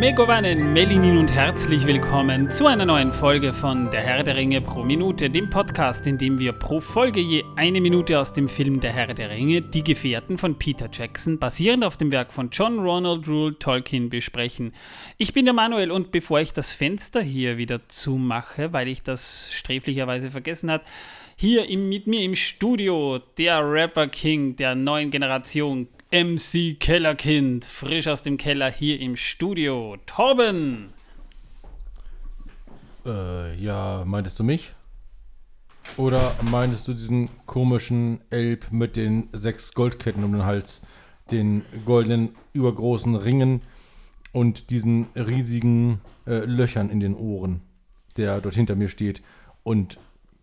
Megovanen, Melinin und herzlich willkommen zu einer neuen Folge von Der Herr der Ringe pro Minute, dem Podcast, in dem wir pro Folge je eine Minute aus dem Film Der Herr der Ringe, Die Gefährten von Peter Jackson, basierend auf dem Werk von John Ronald Rule Tolkien, besprechen. Ich bin der Manuel und bevor ich das Fenster hier wieder zumache, weil ich das sträflicherweise vergessen habe, hier im, mit mir im Studio der Rapper King der neuen Generation, MC Kellerkind, frisch aus dem Keller hier im Studio. Torben! Äh, ja, meintest du mich? Oder meintest du diesen komischen Elb mit den sechs Goldketten um den Hals, den goldenen, übergroßen Ringen und diesen riesigen äh, Löchern in den Ohren, der dort hinter mir steht und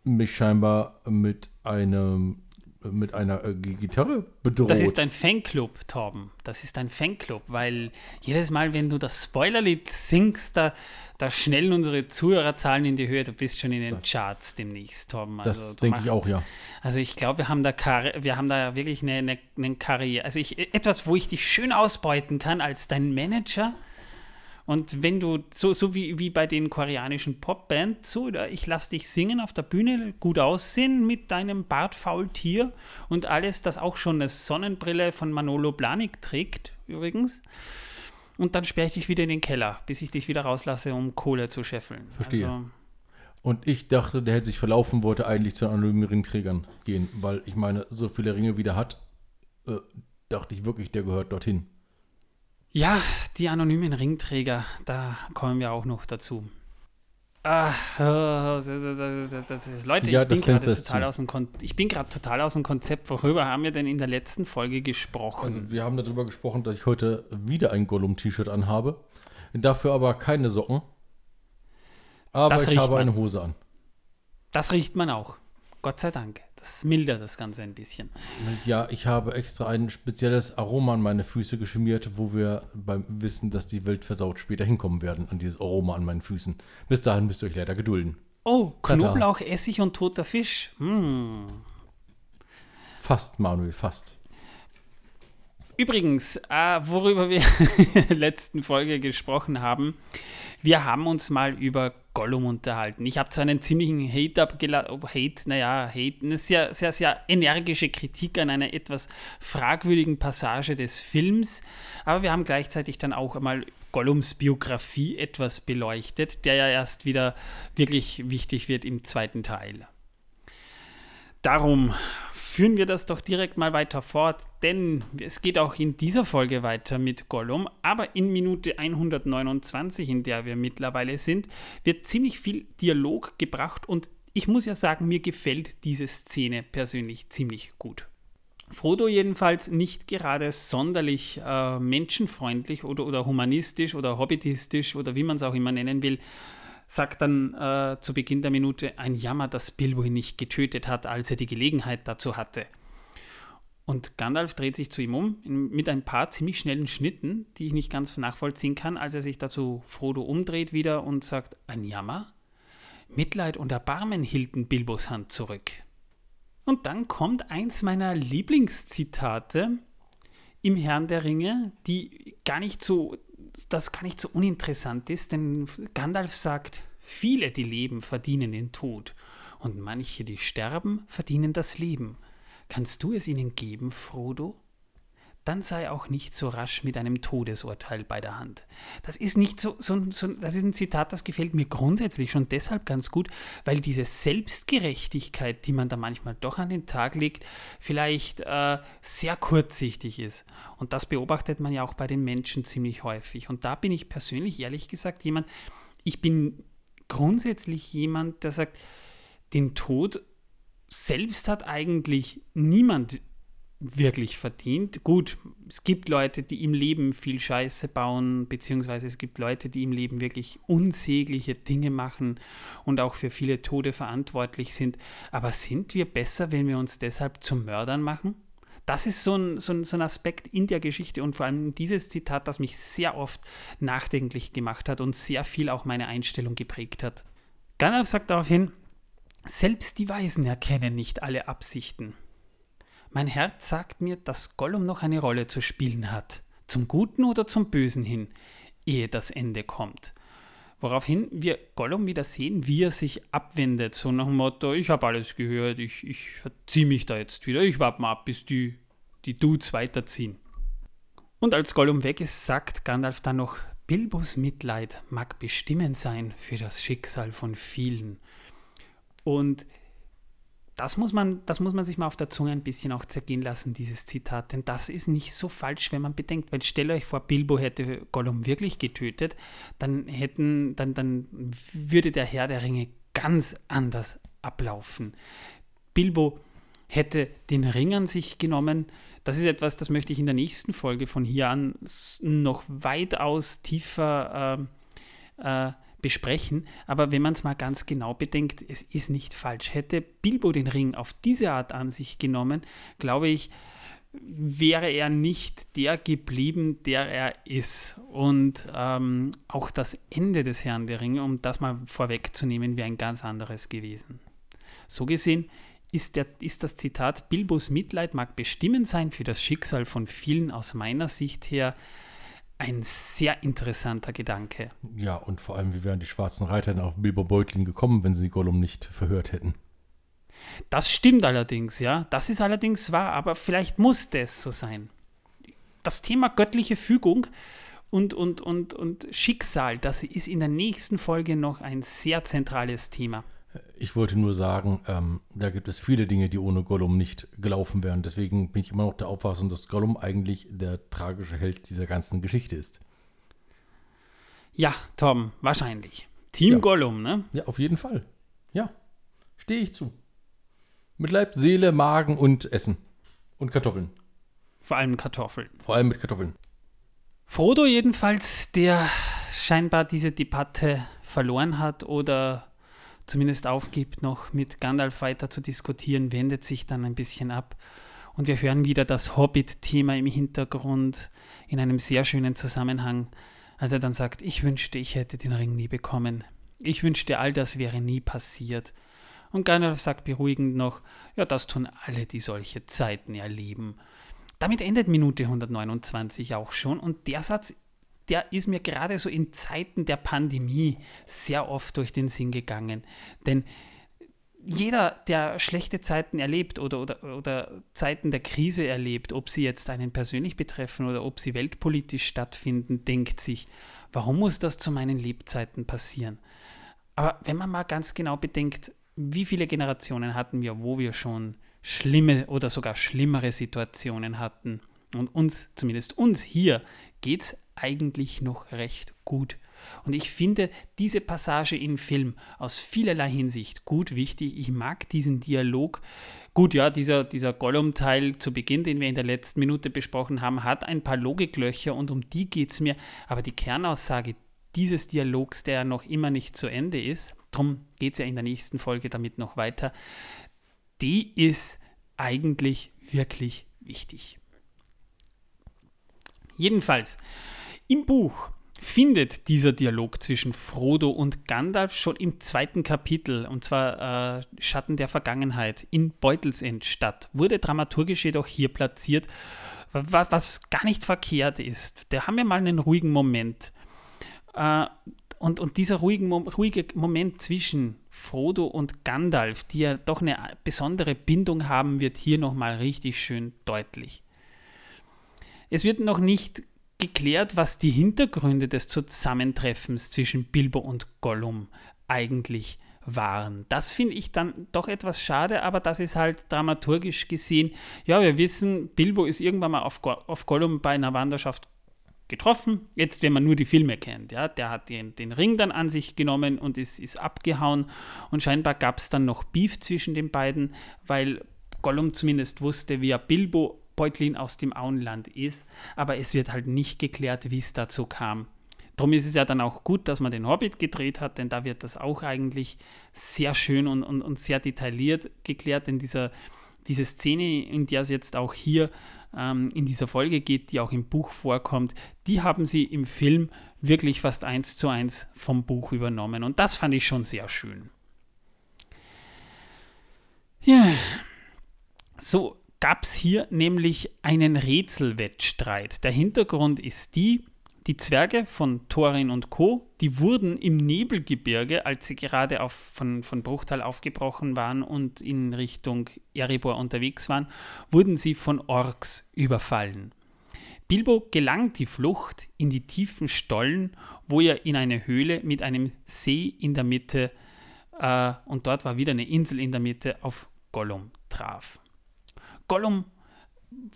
mich scheinbar mit einem mit einer äh, Gitarre bedroht. Das ist ein Fanclub, Torben. Das ist ein Fanclub, weil jedes Mal, wenn du das Spoilerlied singst, da, da schnellen unsere Zuhörerzahlen in die Höhe. Du bist schon in den das, Charts demnächst, Torben. Also, das denke ich auch, ja. Also ich glaube, wir haben da wir haben da wirklich eine, eine, eine Karriere. Also ich, etwas, wo ich dich schön ausbeuten kann als dein Manager und wenn du, so, so wie, wie bei den koreanischen Popbands, so, ich lass dich singen auf der Bühne, gut aussehen mit deinem Bartfaultier und alles, das auch schon eine Sonnenbrille von Manolo Blahnik trägt, übrigens. Und dann sperre ich dich wieder in den Keller, bis ich dich wieder rauslasse, um Kohle zu scheffeln. Verstehe. Also, und ich dachte, der hätte sich verlaufen, wollte eigentlich zu anonymen Ringträgern gehen, weil ich meine, so viele Ringe wie der hat, äh, dachte ich wirklich, der gehört dorthin. Ja, die anonymen Ringträger, da kommen wir auch noch dazu. Ah, das ist, Leute, ja, ich, bin gerade total aus dem ich bin gerade total aus dem Konzept. Worüber haben wir denn in der letzten Folge gesprochen? Also wir haben darüber gesprochen, dass ich heute wieder ein Gollum-T-Shirt anhabe. Dafür aber keine Socken. Aber das ich habe man. eine Hose an. Das riecht man auch. Gott sei Dank. Das mildert das Ganze ein bisschen. Ja, ich habe extra ein spezielles Aroma an meine Füße geschmiert, wo wir beim Wissen, dass die Welt versaut später hinkommen werden, an dieses Aroma an meinen Füßen. Bis dahin müsst ihr euch leider gedulden. Oh, Knoblauch, Tata. Essig und toter Fisch. Hm. Fast, Manuel, fast. Übrigens, äh, worüber wir in der letzten Folge gesprochen haben, wir haben uns mal über Gollum unterhalten. Ich habe zwar einen ziemlichen Hate abgeladen, Hate, naja, Hate, eine sehr, sehr, sehr energische Kritik an einer etwas fragwürdigen Passage des Films, aber wir haben gleichzeitig dann auch einmal Gollums Biografie etwas beleuchtet, der ja erst wieder wirklich wichtig wird im zweiten Teil. Darum führen wir das doch direkt mal weiter fort, denn es geht auch in dieser Folge weiter mit Gollum, aber in Minute 129, in der wir mittlerweile sind, wird ziemlich viel Dialog gebracht und ich muss ja sagen, mir gefällt diese Szene persönlich ziemlich gut. Frodo jedenfalls nicht gerade sonderlich äh, menschenfreundlich oder, oder humanistisch oder hobbitistisch oder wie man es auch immer nennen will, sagt dann äh, zu Beginn der Minute ein Jammer, dass Bilbo ihn nicht getötet hat, als er die Gelegenheit dazu hatte. Und Gandalf dreht sich zu ihm um mit ein paar ziemlich schnellen Schnitten, die ich nicht ganz nachvollziehen kann, als er sich dazu Frodo umdreht wieder und sagt, ein Jammer? Mitleid und Erbarmen hielten Bilbos Hand zurück. Und dann kommt eins meiner Lieblingszitate im Herrn der Ringe, die gar nicht so das gar nicht so uninteressant ist, denn Gandalf sagt, viele, die leben, verdienen den Tod, und manche, die sterben, verdienen das Leben. Kannst du es ihnen geben, Frodo? Dann sei auch nicht so rasch mit einem Todesurteil bei der Hand. Das ist nicht so, so, so, das ist ein Zitat, das gefällt mir grundsätzlich schon deshalb ganz gut, weil diese Selbstgerechtigkeit, die man da manchmal doch an den Tag legt, vielleicht äh, sehr kurzsichtig ist. Und das beobachtet man ja auch bei den Menschen ziemlich häufig. Und da bin ich persönlich ehrlich gesagt jemand, ich bin grundsätzlich jemand, der sagt, den Tod selbst hat eigentlich niemand wirklich verdient. Gut, es gibt Leute, die im Leben viel Scheiße bauen, beziehungsweise es gibt Leute, die im Leben wirklich unsägliche Dinge machen und auch für viele Tode verantwortlich sind. Aber sind wir besser, wenn wir uns deshalb zu Mördern machen? Das ist so ein, so, ein, so ein Aspekt in der Geschichte und vor allem dieses Zitat, das mich sehr oft nachdenklich gemacht hat und sehr viel auch meine Einstellung geprägt hat. Gandalf sagt daraufhin, selbst die Weisen erkennen nicht alle Absichten. Mein Herz sagt mir, dass Gollum noch eine Rolle zu spielen hat. Zum Guten oder zum Bösen hin. ehe das Ende kommt. Woraufhin wir Gollum wieder sehen, wie er sich abwendet, so nach dem Motto, ich habe alles gehört, ich, ich verziehe mich da jetzt wieder, ich warte mal ab, bis die, die Dudes weiterziehen. Und als Gollum weg ist, sagt Gandalf dann noch, Bilbos Mitleid mag bestimmend sein für das Schicksal von vielen. Und das muss, man, das muss man sich mal auf der Zunge ein bisschen auch zergehen lassen, dieses Zitat. Denn das ist nicht so falsch, wenn man bedenkt. Weil stellt euch vor, Bilbo hätte Gollum wirklich getötet, dann, hätten, dann, dann würde der Herr der Ringe ganz anders ablaufen. Bilbo hätte den Ring an sich genommen. Das ist etwas, das möchte ich in der nächsten Folge von hier an noch weitaus tiefer äh, äh, besprechen. Aber wenn man es mal ganz genau bedenkt, es ist nicht falsch. Hätte Bilbo den Ring auf diese Art an sich genommen, glaube ich, wäre er nicht der geblieben, der er ist. Und ähm, auch das Ende des Herrn der Ringe, um das mal vorwegzunehmen, wäre ein ganz anderes gewesen. So gesehen ist, der, ist das Zitat, Bilbos Mitleid mag bestimmend sein für das Schicksal von vielen aus meiner Sicht her ein sehr interessanter Gedanke. Ja, und vor allem, wie wären die schwarzen Reiter denn auf Bilbo Beutlin gekommen, wenn sie Gollum nicht verhört hätten? Das stimmt allerdings, ja. Das ist allerdings wahr, aber vielleicht musste es so sein. Das Thema göttliche Fügung und, und, und, und Schicksal, das ist in der nächsten Folge noch ein sehr zentrales Thema. Ich wollte nur sagen, ähm, da gibt es viele Dinge, die ohne Gollum nicht gelaufen wären. Deswegen bin ich immer noch der Auffassung, dass Gollum eigentlich der tragische Held dieser ganzen Geschichte ist. Ja, Tom, wahrscheinlich. Team Ja. Gollum, ne? Ja, auf jeden Fall. Ja, stehe ich zu. Mit Leib, Seele, Magen und Essen. Und Kartoffeln. Vor allem Kartoffeln. Vor allem mit Kartoffeln. Frodo jedenfalls, der scheinbar diese Debatte verloren hat oder zumindest aufgibt, noch mit Gandalf weiter zu diskutieren, wendet sich dann ein bisschen ab. Und wir hören wieder das Hobbit-Thema im Hintergrund in einem sehr schönen Zusammenhang, als er dann sagt, ich wünschte, ich hätte den Ring nie bekommen. Ich wünschte, all das wäre nie passiert. Und Gandalf sagt beruhigend noch, ja, das tun alle, die solche Zeiten erleben. Damit endet Minute 129 auch schon und der Satz, der ist mir gerade so in Zeiten der Pandemie sehr oft durch den Sinn gegangen. Denn jeder, der schlechte Zeiten erlebt oder, oder, oder Zeiten der Krise erlebt, ob sie jetzt einen persönlich betreffen oder ob sie weltpolitisch stattfinden, denkt sich, warum muss das zu meinen Lebzeiten passieren? Aber wenn man mal ganz genau bedenkt, wie viele Generationen hatten wir, wo wir schon schlimme oder sogar schlimmere Situationen hatten. Und uns, zumindest uns hier, geht es eigentlich noch recht gut. Und ich finde diese Passage im Film aus vielerlei Hinsicht gut wichtig. Ich mag diesen Dialog. Gut, ja, dieser, dieser Gollum-Teil zu Beginn, den wir in der letzten Minute besprochen haben, hat ein paar Logiklöcher und um die geht es mir. Aber die Kernaussage dieses Dialogs, der noch immer nicht zu Ende ist, darum geht es ja in der nächsten Folge damit noch weiter, die ist eigentlich wirklich wichtig. Jedenfalls, im Buch findet dieser Dialog zwischen Frodo und Gandalf schon im zweiten Kapitel, und zwar äh, Schatten der Vergangenheit, in Beutelsend statt. Wurde dramaturgisch jedoch hier platziert, wa- was gar nicht verkehrt ist. Da haben wir mal einen ruhigen Moment. Äh, und, und dieser ruhigen, ruhige Moment zwischen Frodo und Gandalf, die ja doch eine besondere Bindung haben, wird hier nochmal richtig schön deutlich. Es wird noch nicht geklärt, was die Hintergründe des Zusammentreffens zwischen Bilbo und Gollum eigentlich waren. Das finde ich dann doch etwas schade, aber das ist halt dramaturgisch gesehen. Ja, wir wissen, Bilbo ist irgendwann mal auf, Go auf Gollum bei einer Wanderschaft getroffen. Jetzt, wenn man nur die Filme kennt, ja, der hat den, den Ring dann an sich genommen und ist, ist abgehauen. Und scheinbar gab es dann noch Beef zwischen den beiden, weil Gollum zumindest wusste, wer Bilbo Beutlin aus dem Auenland ist. Aber es wird halt nicht geklärt, wie es dazu kam. Darum ist es ja dann auch gut, dass man den Hobbit gedreht hat, denn da wird das auch eigentlich sehr schön und, und, und sehr detailliert geklärt, denn dieser, diese Szene, in der es jetzt auch hier ähm, in dieser Folge geht, die auch im Buch vorkommt, die haben sie im Film wirklich fast eins zu eins vom Buch übernommen. Und das fand ich schon sehr schön. Ja, so gab es hier nämlich einen Rätselwettstreit. Der Hintergrund ist die, Die Zwerge von Thorin und Co., die wurden im Nebelgebirge, als sie gerade auf, von, von Bruchtal aufgebrochen waren und in Richtung Erebor unterwegs waren, wurden sie von Orks überfallen. Bilbo gelangt die Flucht in die tiefen Stollen, wo er in eine Höhle mit einem See in der Mitte äh, und dort war wieder eine Insel in der Mitte auf Gollum traf. Gollum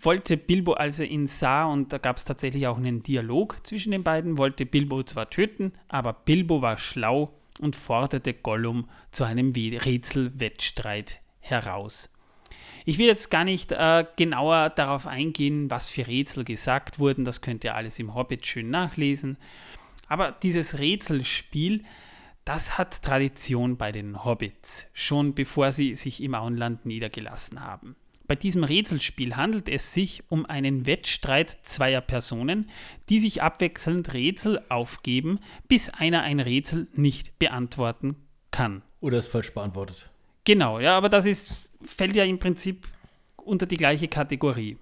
wollte Bilbo, als er ihn sah, und da gab es tatsächlich auch einen Dialog zwischen den beiden, wollte Bilbo zwar töten, aber Bilbo war schlau und forderte Gollum zu einem Rätselwettstreit heraus. Ich will jetzt gar nicht äh, genauer darauf eingehen, was für Rätsel gesagt wurden, das könnt ihr alles im Hobbit schön nachlesen. Aber dieses Rätselspiel, das hat Tradition bei den Hobbits, schon bevor sie sich im Auenland niedergelassen haben. Bei diesem Rätselspiel handelt es sich um einen Wettstreit zweier Personen, die sich abwechselnd Rätsel aufgeben, bis einer ein Rätsel nicht beantworten kann. Oder es falsch beantwortet. Genau, ja, aber das ist, fällt ja im Prinzip unter die gleiche Kategorie.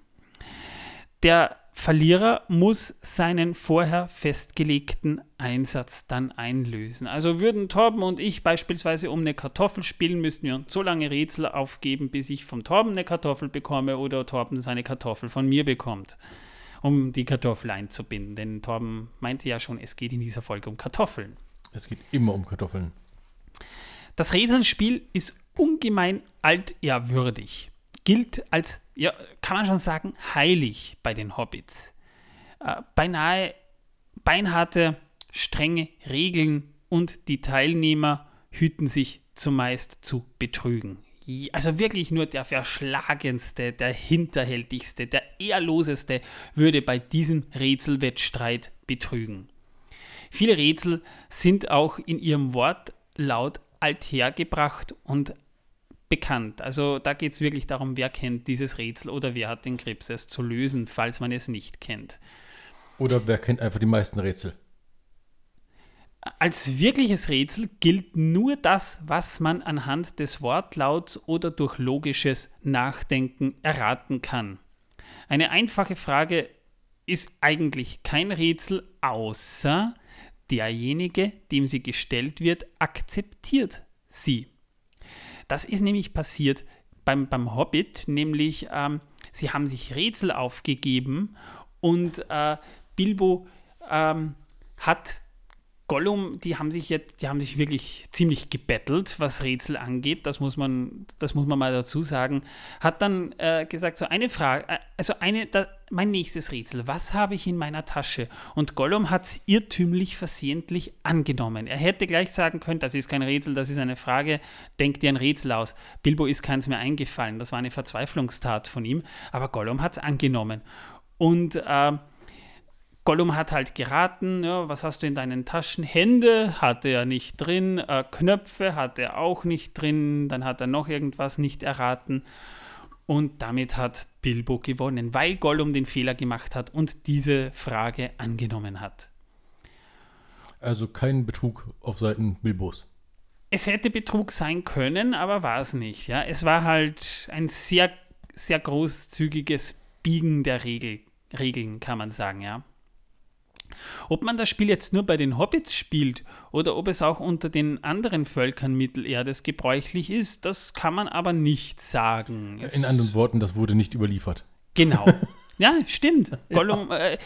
Der Verlierer muss seinen vorher festgelegten Einsatz dann einlösen. Also würden Torben und ich beispielsweise um eine Kartoffel spielen, müssten wir uns so lange Rätsel aufgeben, bis ich vom Torben eine Kartoffel bekomme oder Torben seine Kartoffel von mir bekommt, um die Kartoffel einzubinden. Denn Torben meinte ja schon, es geht in dieser Folge um Kartoffeln. Es geht immer um Kartoffeln. Das Rätselspiel ist ungemein altehrwürdig gilt als, ja, kann man schon sagen, heilig bei den Hobbits. Äh, beinahe beinharte, strenge Regeln und die Teilnehmer hüten sich zumeist zu betrügen. Also wirklich nur der verschlagenste, der hinterhältigste, der ehrloseste würde bei diesem Rätselwettstreit betrügen. Viele Rätsel sind auch in ihrem Wortlaut althergebracht und bekannt. Also da geht es wirklich darum, wer kennt dieses Rätsel oder wer hat den Grips, es zu lösen, falls man es nicht kennt. Oder wer kennt einfach die meisten Rätsel? Als wirkliches Rätsel gilt nur das, was man anhand des Wortlauts oder durch logisches Nachdenken erraten kann. Eine einfache Frage ist eigentlich kein Rätsel, außer derjenige, dem sie gestellt wird, akzeptiert sie. Das ist nämlich passiert beim, beim Hobbit, nämlich ähm, sie haben sich Rätsel aufgegeben und äh, Bilbo ähm, hat Gollum, die haben sich jetzt, die haben sich wirklich ziemlich gebettelt, was Rätsel angeht. Das muss man, das muss man mal dazu sagen. Hat dann äh, gesagt, so eine Frage, äh, also eine, da, mein nächstes Rätsel, was habe ich in meiner Tasche? Und Gollum hat es irrtümlich versehentlich angenommen. Er hätte gleich sagen können, das ist kein Rätsel, das ist eine Frage, denk dir ein Rätsel aus. Bilbo ist keins mehr eingefallen. Das war eine Verzweiflungstat von ihm, aber Gollum hat es angenommen. Und äh, Gollum hat halt geraten, ja, was hast du in deinen Taschen? Hände hatte er nicht drin, äh, Knöpfe hatte er auch nicht drin, dann hat er noch irgendwas nicht erraten. Und damit hat Bilbo gewonnen, weil Gollum den Fehler gemacht hat und diese Frage angenommen hat. Also kein Betrug auf Seiten Bilbos. Es hätte Betrug sein können, aber war es nicht. Ja? Es war halt ein sehr, sehr großzügiges Biegen der Regel, Regeln, kann man sagen, ja. Ob man das Spiel jetzt nur bei den Hobbits spielt oder ob es auch unter den anderen Völkern Mittelerdes gebräuchlich ist, das kann man aber nicht sagen. Es In anderen Worten, das wurde nicht überliefert. Genau. ja, stimmt. Gollum, äh,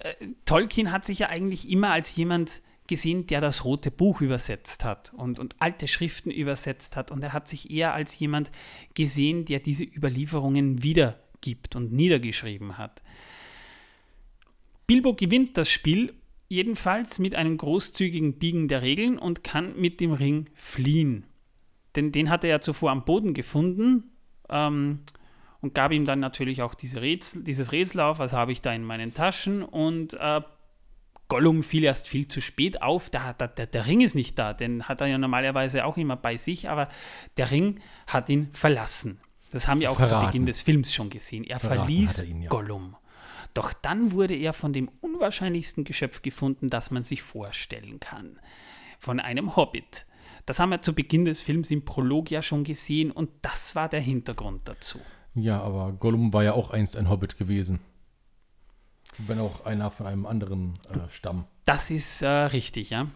äh, Tolkien hat sich ja eigentlich immer als jemand gesehen, der das Rote Buch übersetzt hat und, und alte Schriften übersetzt hat. Und er hat sich eher als jemand gesehen, der diese Überlieferungen wiedergibt und niedergeschrieben hat. Bilbo gewinnt das Spiel jedenfalls mit einem großzügigen Biegen der Regeln und kann mit dem Ring fliehen. Denn den hat er ja zuvor am Boden gefunden ähm, und gab ihm dann natürlich auch diese Rätsel, dieses Rätsel auf, was habe ich da in meinen Taschen und äh, Gollum fiel erst viel zu spät auf, da, da, der, der Ring ist nicht da, den hat er ja normalerweise auch immer bei sich, aber der Ring hat ihn verlassen. Das haben wir auch Verraten. zu Beginn des Films schon gesehen. Er Verraten verließ er ihn, ja. Gollum. Doch dann wurde er von dem unwahrscheinlichsten Geschöpf gefunden, das man sich vorstellen kann. Von einem Hobbit. Das haben wir zu Beginn des Films im Prolog ja schon gesehen und das war der Hintergrund dazu. Ja, aber Gollum war ja auch einst ein Hobbit gewesen. Wenn auch einer von einem anderen äh, Stamm. Das ist äh, richtig, ja.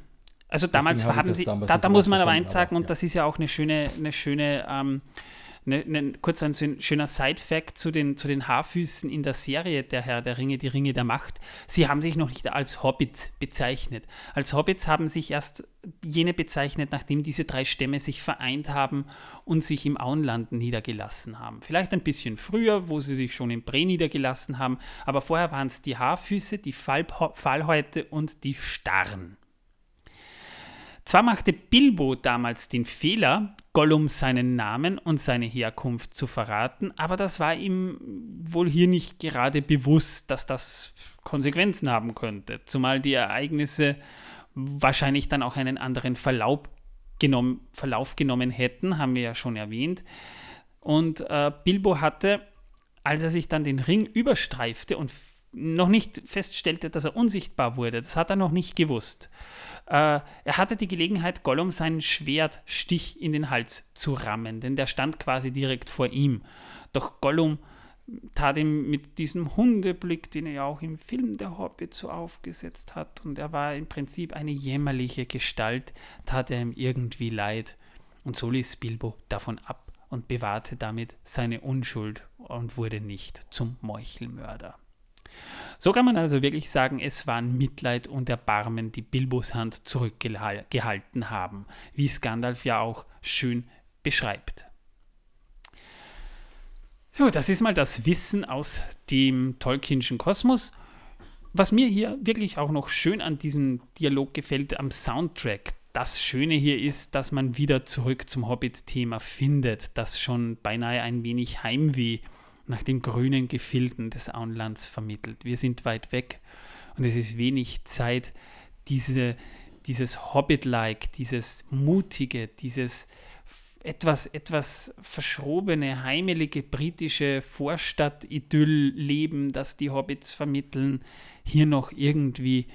Also damals haben sie, damals da, da muss man aber eins sagen, und ja. das ist ja auch eine schöne, eine schöne, ähm, ne, ne, kurz ein schön- schöner Side-Fact zu den, zu den Haarfüßen in der Serie Der Herr der Ringe, die Ringe der Macht. Sie haben sich noch nicht als Hobbits bezeichnet. Als Hobbits haben sich erst jene bezeichnet, nachdem diese drei Stämme sich vereint haben und sich im Auenland niedergelassen haben. Vielleicht ein bisschen früher, wo sie sich schon in Bre niedergelassen haben, aber vorher waren es die Haarfüße, die Fallhä- Fallhäute und die Starren. Zwar machte Bilbo damals den Fehler, Gollum seinen Namen und seine Herkunft zu verraten, aber das war ihm wohl hier nicht gerade bewusst, dass das Konsequenzen haben könnte, zumal die Ereignisse wahrscheinlich dann auch einen anderen Verlauf, genommen, Verlauf genommen hätten, haben wir ja schon erwähnt. Und äh, Bilbo hatte, als er sich dann den Ring überstreifte und noch nicht feststellte, dass er unsichtbar wurde, das hat er noch nicht gewusst. Äh, er hatte die Gelegenheit, Gollum seinen Schwertstich in den Hals zu rammen, denn der stand quasi direkt vor ihm. Doch Gollum tat ihm mit diesem Hundeblick, den er ja auch im Film Der Hobbit so aufgesetzt hat, und er war im Prinzip eine jämmerliche Gestalt, tat er ihm irgendwie leid. Und so ließ Bilbo davon ab und bewahrte damit seine Unschuld und wurde nicht zum Meuchelmörder. So kann man also wirklich sagen, es waren Mitleid und Erbarmen, die Bilbos Hand zurückgehalten haben, wie es Gandalf ja auch schön beschreibt. So, das ist mal das Wissen aus dem Tolkienschen Kosmos. Was mir hier wirklich auch noch schön an diesem Dialog gefällt, am Soundtrack. Das Schöne hier ist, dass man wieder zurück zum Hobbit-Thema findet, das schon beinahe ein wenig Heimweh nach den grünen Gefilden des Auenlands vermittelt. Wir sind weit weg und es ist wenig Zeit, diese, dieses Hobbit-like, dieses mutige, dieses etwas, etwas verschrobene, heimelige britische Vorstadt-Idyll-Leben, das die Hobbits vermitteln, hier noch irgendwie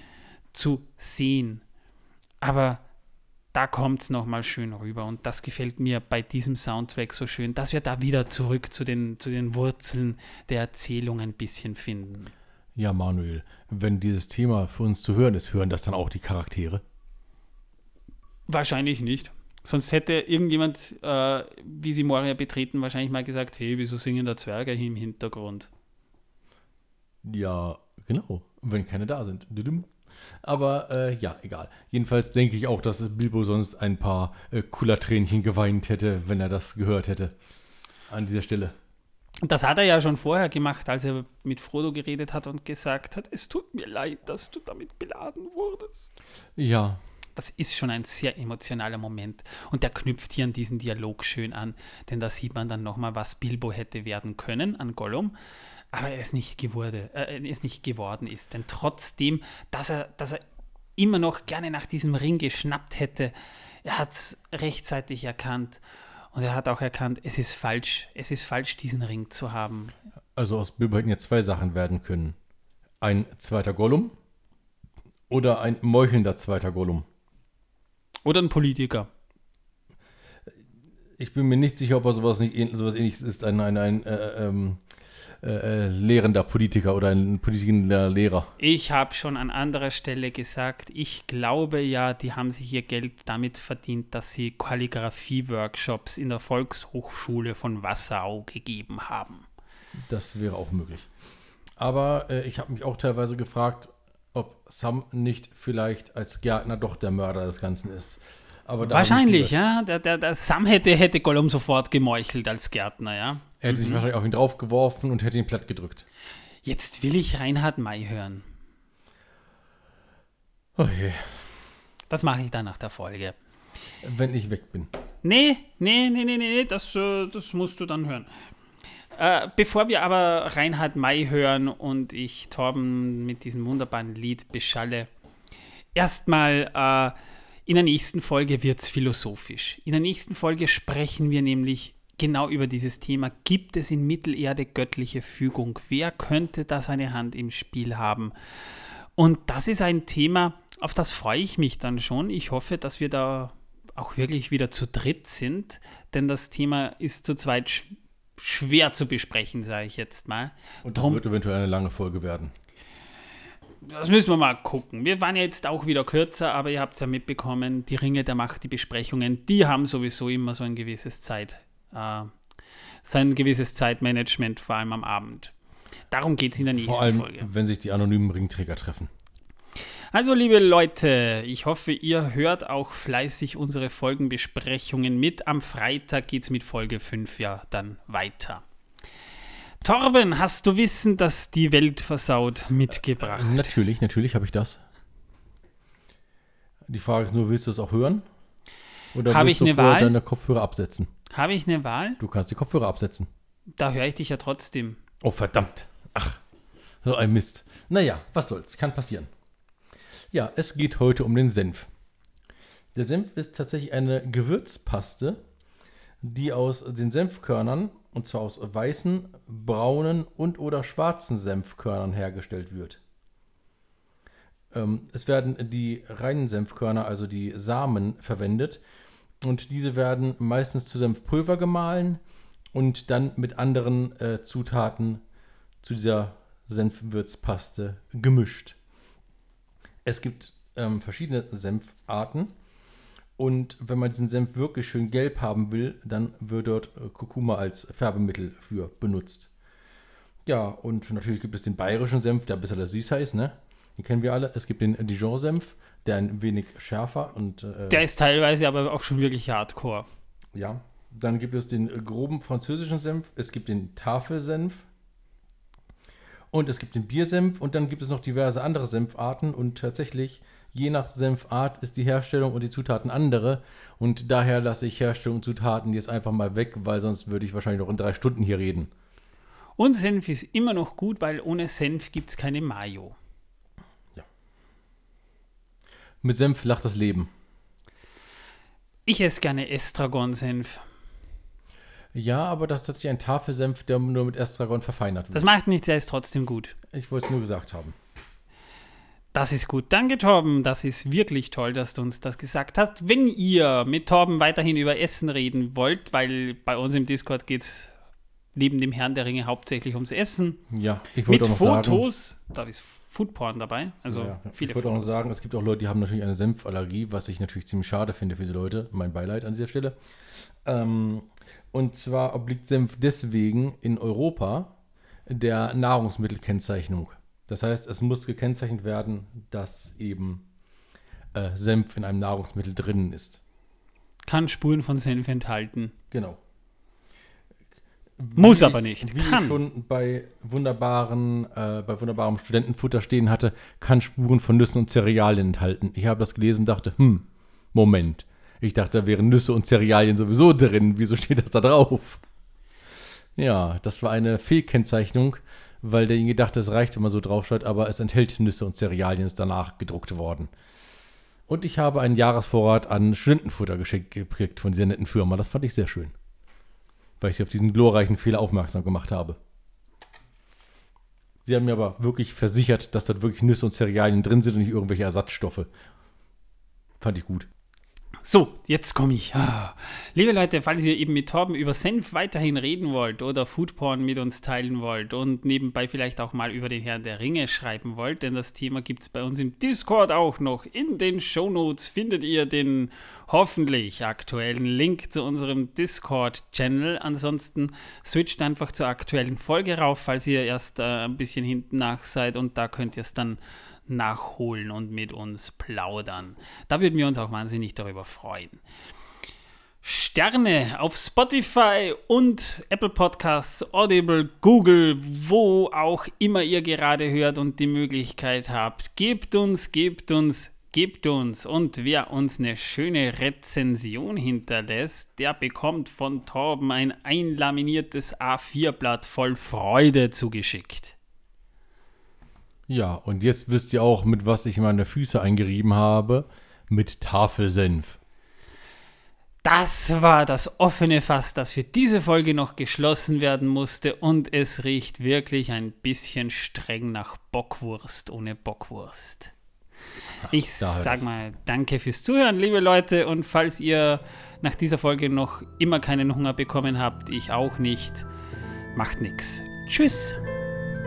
zu sehen. Aber da kommt es nochmal schön rüber und das gefällt mir bei diesem Soundtrack so schön, dass wir da wieder zurück zu den, zu den Wurzeln der Erzählung ein bisschen finden. Ja, Manuel, wenn dieses Thema für uns zu hören ist, hören das dann auch die Charaktere? Wahrscheinlich nicht. Sonst hätte irgendjemand, äh, wie sie Moria betreten, wahrscheinlich mal gesagt, hey, wieso singen da Zwerge hier im Hintergrund? Ja, genau. Wenn keine da sind. Düdüm. Aber äh, ja, egal. Jedenfalls denke ich auch, dass Bilbo sonst ein paar äh, Kullertränchen geweint hätte, wenn er das gehört hätte. An dieser Stelle. Das hat er ja schon vorher gemacht, als er mit Frodo geredet hat und gesagt hat, es tut mir leid, dass du damit beladen wurdest. Ja, Das ist schon ein sehr emotionaler Moment. Und der knüpft hier an diesen Dialog schön an, denn da sieht man dann nochmal, was Bilbo hätte werden können an Gollum, aber er ist nicht, gewurde, äh, er ist nicht geworden ist. Denn trotzdem, dass er, dass er immer noch gerne nach diesem Ring geschnappt hätte, er hat es rechtzeitig erkannt. Und er hat auch erkannt, es ist falsch, es ist falsch, diesen Ring zu haben. also aus Bilbo hätten jetzt zwei Sachen werden können. Ein zweiter Gollum oder ein meuchelnder zweiter Gollum. Oder ein Politiker. Ich bin mir nicht sicher, ob er sowas, nicht, sowas ähnliches ist, ein, ein, ein äh, ähm, äh, äh, lehrender Politiker oder ein politikender Lehrer. Ich habe schon an anderer Stelle gesagt, ich glaube ja, die haben sich ihr Geld damit verdient, dass sie Kalligrafie-Workshops in der Volkshochschule von Wasserau gegeben haben. Das wäre auch möglich. Aber äh, ich habe mich auch teilweise gefragt, ob Sam nicht vielleicht als Gärtner doch der Mörder des Ganzen ist. Wahrscheinlich, ja. Der, der, der Sam hätte, hätte Gollum sofort gemeuchelt als Gärtner, ja. Er hätte sich wahrscheinlich auf ihn draufgeworfen und hätte ihn platt gedrückt. Jetzt will ich Reinhard May hören. Oh je, Das mache ich dann nach der Folge. wenn ich weg bin. Nee, nee, nee, nee, nee, das, äh, das musst du dann hören. Äh, bevor wir aber Reinhard May hören und ich Torben mit diesem wunderbaren Lied beschalle, erstmal äh, in der nächsten Folge wird es philosophisch. In der nächsten Folge sprechen wir nämlich genau über dieses Thema. Gibt es in Mittelerde göttliche Fügung? Wer könnte da seine Hand im Spiel haben? Und das ist ein Thema, auf das freue ich mich dann schon. Ich hoffe, dass wir da auch wirklich wieder zu dritt sind, denn das Thema ist zu zweit sch schwer zu besprechen, sage ich jetzt mal. Und das Drum- wird eventuell eine lange Folge werden. das müssen wir mal gucken. Wir waren ja jetzt auch wieder kürzer, aber ihr habt es ja mitbekommen, die Ringe der Macht, die Besprechungen, die haben sowieso immer so ein gewisses Zeit, äh, so ein gewisses Zeitmanagement, vor allem am Abend. Darum geht es in der nächsten Vor allem, Folge. wenn sich die anonymen Ringträger treffen. Also, liebe Leute, ich hoffe, ihr hört auch fleißig unsere Folgenbesprechungen mit. Am Freitag geht es mit Folge 5 ja dann weiter. Torben, hast du Wissen, dass die Welt versaut mitgebracht? Natürlich, natürlich habe ich das. Die Frage ist nur, willst du es auch hören? Oder Habe willst ich du eine Wahl? deine Kopfhörer absetzen? Habe ich eine Wahl? Du kannst die Kopfhörer absetzen. Da höre ich dich ja trotzdem. Oh, verdammt. Ach, so ein Mist. Naja, was soll's, kann passieren. Ja, es geht heute um den Senf. Der Senf ist tatsächlich eine Gewürzpaste, die aus den Senfkörnern, und zwar aus weißen, braunen und oder schwarzen Senfkörnern hergestellt wird. Ähm, es werden die reinen Senfkörner, also die Samen, verwendet. Und diese werden meistens zu Senfpulver gemahlen und dann mit anderen äh, Zutaten zu dieser Senfwürzpaste gemischt. Es gibt ähm, verschiedene Senfarten und wenn man diesen Senf wirklich schön gelb haben will, dann wird dort äh, Kurkuma als Färbemittel für benutzt. Ja, und natürlich gibt es den bayerischen Senf, der ein bisschen süßer ist, ne? Den kennen wir alle. Es gibt den Dijon-Senf, der ein wenig schärfer und äh, Der ist teilweise aber auch schon wirklich hardcore. ja. Dann gibt es den groben französischen Senf, es gibt den Tafelsenf und es gibt den Biersenf und dann gibt es noch diverse andere Senfarten und tatsächlich je nach Senfart ist die Herstellung und die Zutaten andere und daher lasse ich Herstellung und Zutaten jetzt einfach mal weg, weil sonst würde ich wahrscheinlich noch in drei Stunden hier reden. Und Senf ist immer noch gut, weil ohne Senf gibt es keine Mayo. Mit Senf lacht das Leben. Ich esse gerne Estragon-Senf. Ja, aber das ist tatsächlich ein Tafelsenf, der nur mit Estragon verfeinert wird. Das macht nichts, er ist trotzdem gut. Ich wollte es nur gesagt haben. Das ist gut. Danke, Torben. Das ist wirklich toll, dass du uns das gesagt hast. Wenn ihr mit Torben weiterhin über Essen reden wollt, weil bei uns im Discord geht es neben dem Herrn der Ringe hauptsächlich ums Essen. Ja, ich Mit wollte auch noch sagen. Fotos. Da ist Foodporn dabei. Also Ja, ja. viele ich wollte auch sagen, es gibt auch Leute, die haben natürlich eine Senfallergie, was ich natürlich ziemlich schade finde für diese Leute. Mein Beileid an dieser Stelle. Ähm, und zwar obliegt Senf deswegen in Europa der Nahrungsmittelkennzeichnung. Das heißt, es muss gekennzeichnet werden, dass eben äh, Senf in einem Nahrungsmittel drinnen ist. Kann Spuren von Senf enthalten. Genau. Muss Wie aber ich- nicht. Wie Kann. ich schon bei wunderbaren, äh, bei wunderbarem Studentenfutter stehen hatte, kann Spuren von Nüssen und Cerealien enthalten. Ich habe das gelesen und dachte, hm, Moment. Ich dachte, da wären Nüsse und Cerealien sowieso drin. Wieso steht das da drauf? Ja, das war eine Fehlkennzeichnung, weil derjenige dachte, es reicht, wenn man so draufschaut, aber es enthält Nüsse und Cerealien, ist danach gedruckt worden. Und ich habe einen Jahresvorrat an Studentenfutter geschenkt gekriegt von dieser netten Firma. Das fand ich sehr schön weil ich sie auf diesen glorreichen Fehler aufmerksam gemacht habe. Sie haben mir aber wirklich versichert, dass dort wirklich Nüsse und Cerealien drin sind und nicht irgendwelche Ersatzstoffe. Fand ich gut. So, jetzt komme ich. Ah. Liebe Leute, falls ihr eben mit Torben über Senf weiterhin reden wollt oder Foodporn mit uns teilen wollt und nebenbei vielleicht auch mal über den Herrn der Ringe schreiben wollt, denn das Thema gibt es bei uns im Discord auch noch. In den Shownotes findet ihr den hoffentlich aktuellen Link zu unserem Discord-Channel. Ansonsten switcht einfach zur aktuellen Folge rauf, falls ihr erst äh, ein bisschen hinten nach seid und da könnt ihr es dann nachholen und mit uns plaudern. Da würden wir uns auch wahnsinnig darüber freuen. Sterne auf Spotify und Apple Podcasts, Audible, Google, wo auch immer ihr gerade hört und die Möglichkeit habt. Gebt uns, gebt uns, gebt uns. Und wer uns eine schöne Rezension hinterlässt, der bekommt von Torben ein einlaminiertes A4-Blatt voll Freude zugeschickt. Ja, und jetzt wisst ihr auch, mit was ich meine Füße eingerieben habe. Mit Tafelsenf. Das war das offene Fass, das für diese Folge noch geschlossen werden musste und es riecht wirklich ein bisschen streng nach Bockwurst ohne Bockwurst. Ich sag mal danke fürs Zuhören, liebe Leute, und falls ihr nach dieser Folge noch immer keinen Hunger bekommen habt, ich auch nicht, macht nix. Tschüss.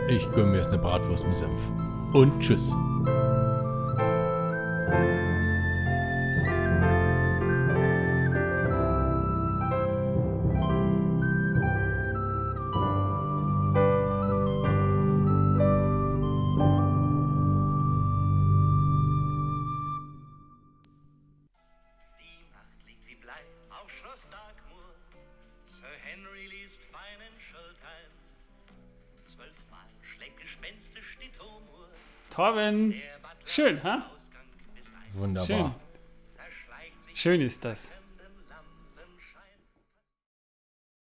Ich gönne mir jetzt eine Bratwurst mit Senf. und tschüss. Ha? Wunderbar. Schön. Schön ist das.